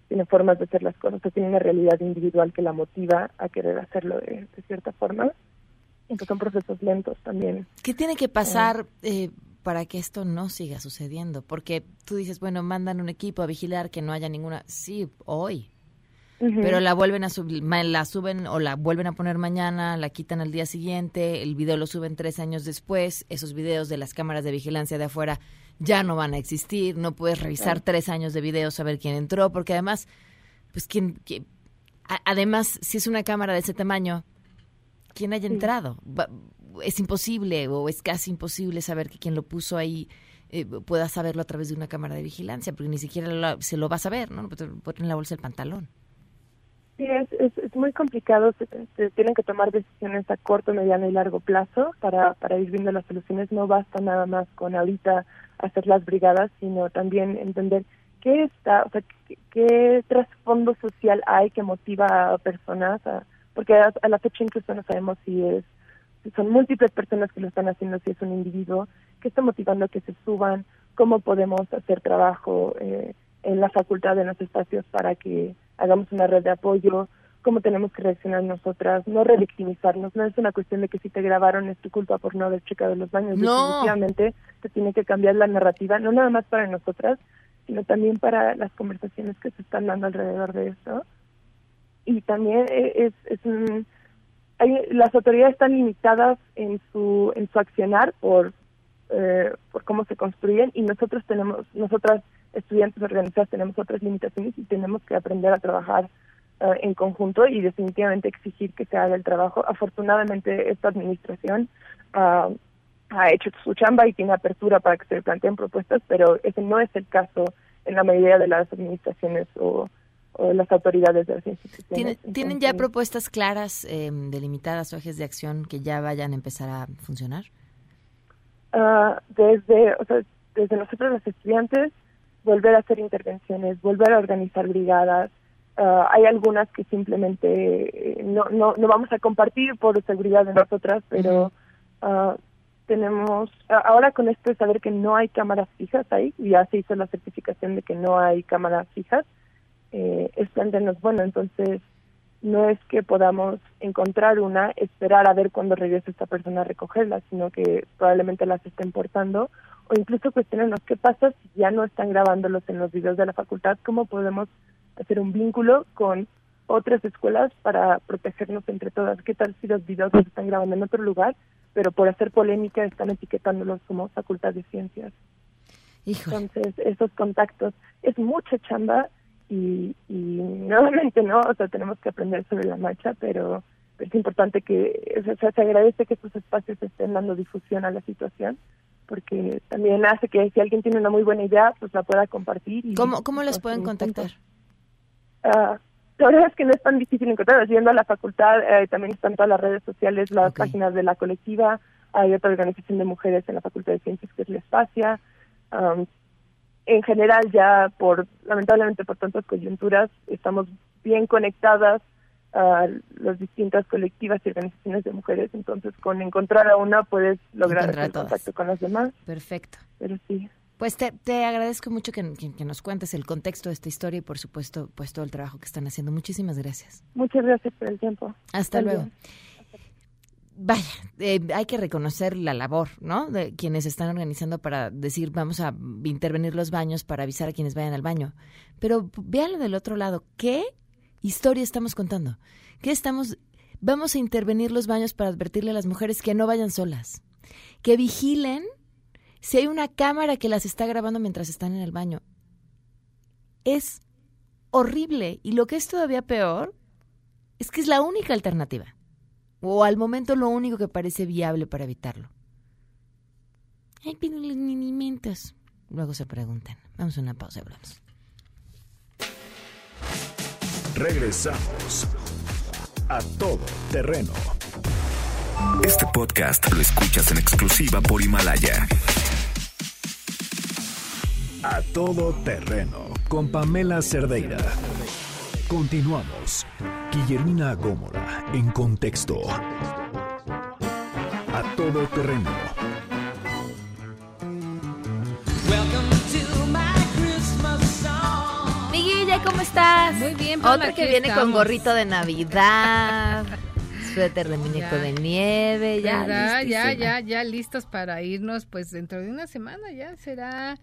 tiene formas de hacer las cosas, o tiene una realidad individual que la motiva a querer hacerlo de, cierta forma. Que son procesos lentos también. ¿Qué tiene que pasar eh, para que esto no siga sucediendo? Porque tú dices, bueno, mandan un equipo a vigilar que no haya ninguna. Sí, hoy. Pero la vuelven a subir, la suben o la vuelven a poner mañana, la quitan al día siguiente, el video lo suben tres años después, esos videos de las cámaras de vigilancia de afuera ya no van a existir, no puedes revisar tres años de videos, saber quién entró, porque además, pues a- además, si es una cámara de ese tamaño, quién haya entrado. Va- Es imposible o es casi imposible saber que quien lo puso ahí eh, pueda saberlo a través de una cámara de vigilancia, porque ni siquiera lo- se lo va a saber, ¿no? Puede poner en la bolsa del pantalón. Sí, es, es, es muy complicado. Se, se tienen que tomar decisiones a corto, mediano y largo plazo para, para ir viendo las soluciones. No basta nada más con ahorita hacer las brigadas, sino también entender qué está, o sea, qué, qué trasfondo social hay que motiva a personas, a- porque a, la fecha incluso no sabemos si es son múltiples personas que lo están haciendo, si es un individuo, qué está motivando que se suban, cómo podemos hacer trabajo eh, en la facultad, en los espacios para que hagamos una red de apoyo, cómo tenemos que reaccionar nosotras, no revictimizarnos, no es una cuestión de que si te grabaron es tu culpa por no haber checado los baños, No. definitivamente se tiene que cambiar la narrativa, no nada más para nosotras, sino también para las conversaciones que se están dando alrededor de esto. Y también eh, es, es un hay, las autoridades están limitadas en su en su accionar por eh, por cómo se construyen y nosotros tenemos nosotras estudiantes organizadas tenemos otras limitaciones y tenemos que aprender a trabajar eh, en conjunto y definitivamente exigir que se haga el trabajo afortunadamente esta administración ah, ha hecho su chamba y tiene apertura para que se planteen propuestas pero ese no es el caso en la mayoría de las administraciones o o las autoridades de las instituciones. ¿Tienen, ¿tienen ya propuestas claras, eh, delimitadas o ejes de acción que ya vayan a empezar a funcionar? ah, desde, o sea, desde nosotros los estudiantes, volver a hacer intervenciones, volver a organizar brigadas. Ah, hay algunas que simplemente eh, no, no, no vamos a compartir por seguridad de nosotras, pero ah, tenemos, ahora con esto de saber que no hay cámaras fijas ahí, ya se hizo la certificación de que no hay cámaras fijas, eh, es plantearnos, bueno, entonces no es que podamos encontrar una, esperar a ver cuándo regrese esta persona a recogerla, sino que probablemente las estén portando, o incluso cuestionarnos qué pasa si ya no están grabándolos en los videos de la facultad, cómo podemos hacer un vínculo con otras escuelas para protegernos entre todas. ¿Qué tal si los videos los están grabando en otro lugar, pero por hacer polémica están etiquetándolos como facultad de ciencias? Entonces, esos contactos es mucha chamba y, y nuevamente, ¿no? O sea, tenemos que aprender sobre la marcha, pero es importante que, o sea, se agradece que estos espacios estén dando difusión a la situación, porque también hace que si alguien tiene una muy buena idea, pues la pueda compartir. Y, ¿Cómo, cómo les pueden contactar? Ah, la verdad es que no es tan difícil encontrar. Yendo a la facultad, eh, también están todas las redes sociales, las páginas de la colectiva. Hay otra organización de mujeres en la Facultad de Ciencias que es la Espacia. Am, en general, ya por, lamentablemente por tantas coyunturas, estamos bien conectadas a las distintas colectivas y organizaciones de mujeres. Entonces, con encontrar a una puedes lograr el contacto con las demás. Perfecto. Pero sí. Pues te, te agradezco mucho que, que- nos cuentes el contexto de esta historia y por supuesto pues todo el trabajo que están haciendo. Muchísimas gracias. Muchas gracias por el tiempo. Hasta luego. Vaya, eh, hay que reconocer la labor, ¿no? De quienes están organizando para decir, vamos a intervenir los baños para avisar a quienes vayan al baño. Pero véanlo del otro lado, ¿qué historia estamos contando? ¿Qué estamos vamos a intervenir los baños para advertirle a las mujeres que no vayan solas, que vigilen si hay una cámara que las está grabando mientras están en el baño. Es horrible y lo que es todavía peor es que es la única alternativa o al momento lo único que parece viable para evitarlo. Ay, pero. Luego se preguntan. Vamos a una pausa y hablamos. Regresamos a todo terreno. Este podcast lo escuchas en exclusiva por Himalaya. A todo terreno con Pamela Cerdeira. Continuamos. Guillermina Gómora en contexto. A todo terreno. Muy bien, Paula, Otra que viene con estamos. gorrito de Navidad, suéter de muñeco Ya. de nieve, ya ¿Verdad? Ya, ya, ya listos para irnos, pues dentro de una semana ya será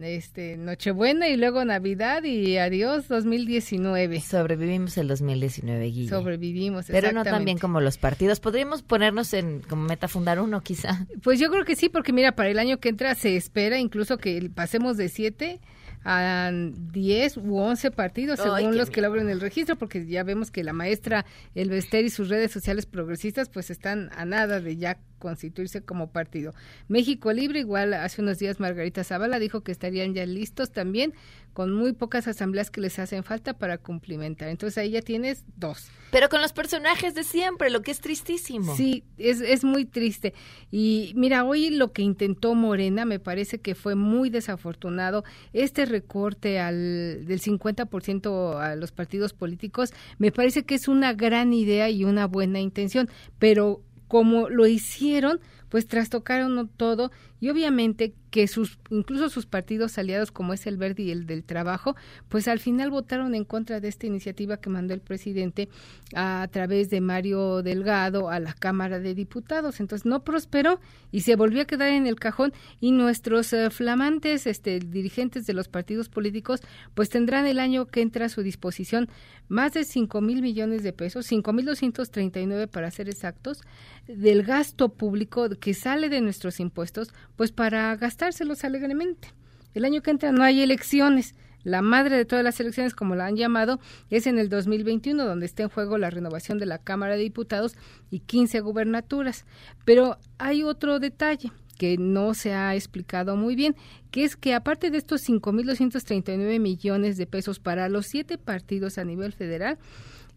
este Nochebuena y luego Navidad y adiós 2019. Sobrevivimos el 2019, Guille. Sobrevivimos, Pero no tan bien como los partidos. Podríamos ponernos en como meta fundar uno, quizá. Pues yo creo que sí, porque mira, para el año que entra se espera incluso que pasemos de 7 a 10 u 11 partidos, Ay, según los que logren el registro, porque ya vemos que la maestra El Bester y sus redes sociales progresistas pues están a nada de ya constituirse como partido. México Libre, igual hace unos días Margarita Zavala dijo que estarían ya listos también con muy pocas asambleas que les hacen falta para cumplimentar. Entonces ahí ya tienes dos. Pero con los personajes de siempre, lo que es tristísimo. Sí, es, es muy triste. Y mira, hoy lo que intentó Morena me parece que fue muy desafortunado. Este recorte al, del 50% a los partidos políticos me parece que es una gran idea y una buena intención, pero como lo hicieron, pues trastocaron todo. Y obviamente que sus incluso sus partidos aliados como es el Verde y el del Trabajo, pues al final votaron en contra de esta iniciativa que mandó el presidente a, través de Mario Delgado a la Cámara de Diputados. Entonces no prosperó y se volvió a quedar en el cajón. Y nuestros eh, flamantes este dirigentes de los partidos políticos pues tendrán el año que entra a su disposición más de 5 mil millones de pesos, 5 mil 239 para ser exactos, del gasto público que sale de nuestros impuestos, pues para gastárselos alegremente. El año que entra no hay elecciones. La madre de todas las elecciones, como la han llamado, es en el 2021, donde está en juego la renovación de la Cámara de Diputados y 15 gubernaturas. Pero hay otro detalle que no se ha explicado muy bien, que es que aparte de estos 5.239 millones de pesos para los siete partidos a nivel federal,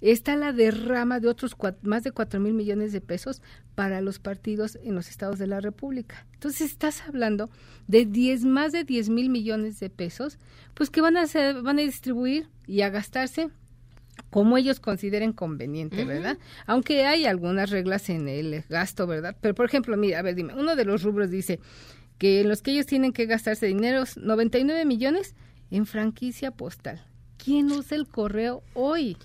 está la derrama de otros más de 4 mil millones de pesos para los partidos en los estados de la República. Entonces estás hablando de 10, más de 10 mil millones de pesos, pues que van a, ser, van a distribuir y a gastarse como ellos consideren conveniente, ¿verdad? Aunque hay algunas reglas en el gasto, ¿verdad? Pero, por ejemplo, mira, a ver, dime, uno de los rubros dice que en los que ellos tienen que gastarse dinero, 99 millones en franquicia postal. ¿Quién usa el correo hoy?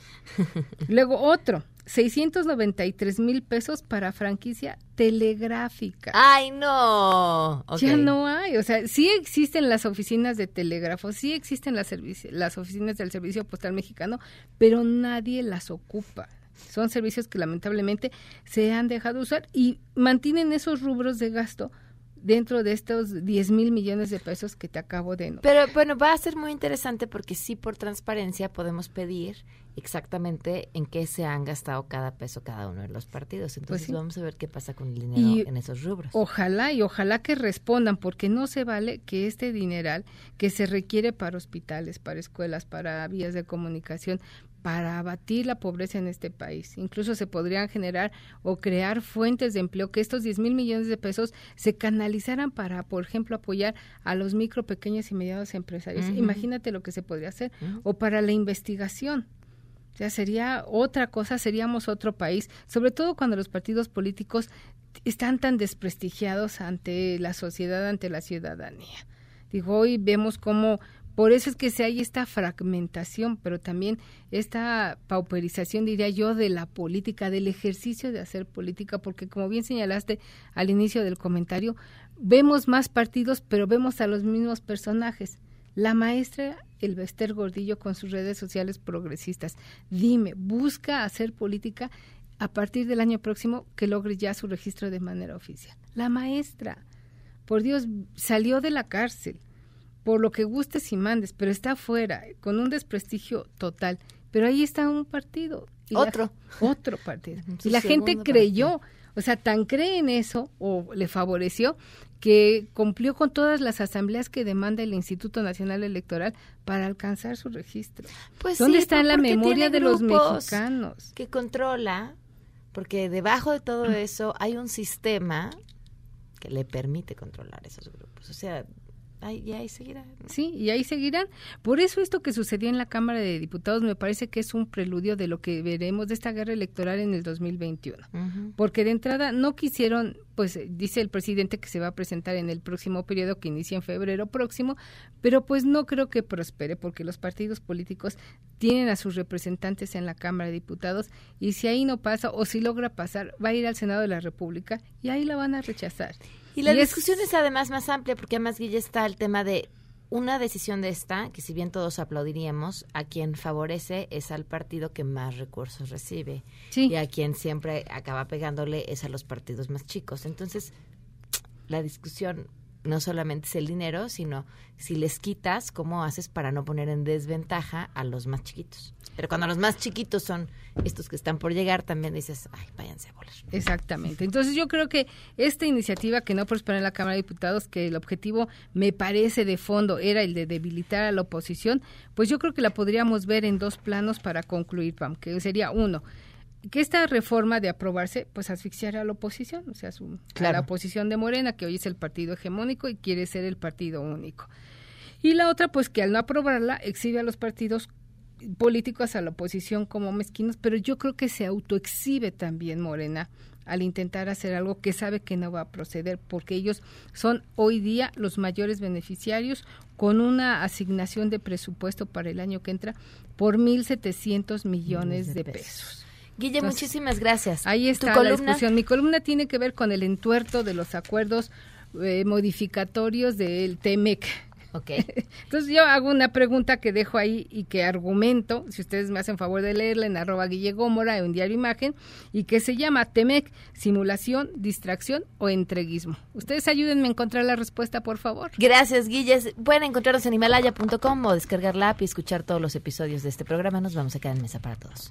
Luego otro, 693 mil pesos para franquicia telegráfica. ¡Ay, no! Ya no hay. O sea, sí existen las oficinas de telégrafo, sí existen las, las oficinas del Servicio Postal Mexicano, pero nadie las ocupa. Son servicios que lamentablemente se han dejado usar y mantienen esos rubros de gasto dentro de estos 10 mil millones de pesos que te acabo de nombrar. Pero bueno, va a ser muy interesante porque sí por transparencia podemos pedir exactamente en qué se han gastado cada peso cada uno de los partidos. Pues Entonces vamos a ver qué pasa con el dinero en esos rubros. Ojalá y ojalá que respondan porque no se vale que este dineral que se requiere para hospitales, para escuelas, para vías de comunicación, para abatir la pobreza en este país. Incluso se podrían generar o crear fuentes de empleo, que estos 10 mil millones de pesos se canalizaran para, por ejemplo, apoyar a los micro, pequeños y medianos empresarios. Imagínate lo que se podría hacer. O para la investigación. O sea, sería otra cosa, seríamos otro país, sobre todo cuando los partidos políticos están tan desprestigiados ante la sociedad, ante la ciudadanía. Digo, hoy vemos cómo por eso es que se hay esta fragmentación, pero también esta pauperización, diría yo, de la política, del ejercicio de hacer política, porque como bien señalaste al inicio del comentario, vemos más partidos, pero vemos a los mismos personajes. La maestra el Bester Gordillo con sus redes sociales progresistas. Dime, busca hacer política a partir del año próximo que logre ya su registro de manera oficial. La maestra, por Dios, salió de la cárcel por lo que gustes y mandes, pero está afuera, con un desprestigio total. Pero ahí está un partido. y la- Otro. otro partido. Y la gente creyó, o sea, tan cree en eso, o le favoreció, que cumplió con todas las asambleas que demanda el Instituto Nacional Electoral para alcanzar su registro. Pues ¿Dónde sí, está la memoria de los mexicanos? Que controla, porque debajo de todo eso hay un sistema que le permite controlar esos grupos. O sea, ahí, y ahí seguirá. ¿no? Sí, y ahí seguirán. Por eso esto que sucedió en la Cámara de Diputados me parece que es un preludio de lo que veremos de esta guerra electoral en el 2021. Ujú. Porque de entrada no quisieron, pues eh, dice el presidente que se va a presentar en el próximo periodo que inicia en febrero próximo, pero pues no creo que prospere porque los partidos políticos tienen a sus representantes en la Cámara de Diputados y si ahí no pasa o si logra pasar, va a ir al Senado de la República y ahí la van a rechazar. Y la es- discusión es además más amplia, porque además, Guille, está el tema de una decisión de esta, que si bien todos aplaudiríamos, a quien favorece es al partido que más recursos recibe. Sí. Y a quien siempre acaba pegándole es a los partidos más chicos. Entonces, la discusión no solamente es el dinero, sino si les quitas, ¿cómo haces para no poner en desventaja a los más chiquitos? Pero cuando los más chiquitos son estos que están por llegar, también dices, ay, váyanse a volar. Exactamente. Entonces yo creo que esta iniciativa que no prosperó en la Cámara de Diputados, que el objetivo me parece de fondo era el de debilitar a la oposición, pues yo creo que la podríamos ver en dos planos para concluir, Pam, que sería uno, que esta reforma de aprobarse, pues asfixiara a la oposición, o sea, su, a la oposición de Morena, que hoy es el partido hegemónico y quiere ser el partido único. Y la otra, pues que al no aprobarla, exhibe a los partidos políticos a la oposición como mezquinos, pero yo creo que se autoexhibe también Morena al intentar hacer algo que sabe que no va a proceder, porque ellos son hoy día los mayores beneficiarios con una asignación de presupuesto para el año que entra por 1.700 millones de pesos. Guille, Entonces, muchísimas gracias. Ahí está ¿Tu la columna? discusión. Mi columna tiene que ver con el entuerto de los acuerdos eh, modificatorios del TEMEC. Ok. Entonces yo hago una pregunta que dejo ahí y que argumento, si ustedes me hacen favor de leerla en arroba Guille Gómora en Diario Imagen, y que se llama TEMEC, simulación, distracción o entreguismo. Ustedes ayúdenme a encontrar la respuesta, por favor. Gracias, Guilles. Pueden encontrarnos en himalaya.com o descargar la app y escuchar todos los episodios de este programa. Nos vamos a quedar en mesa para todos.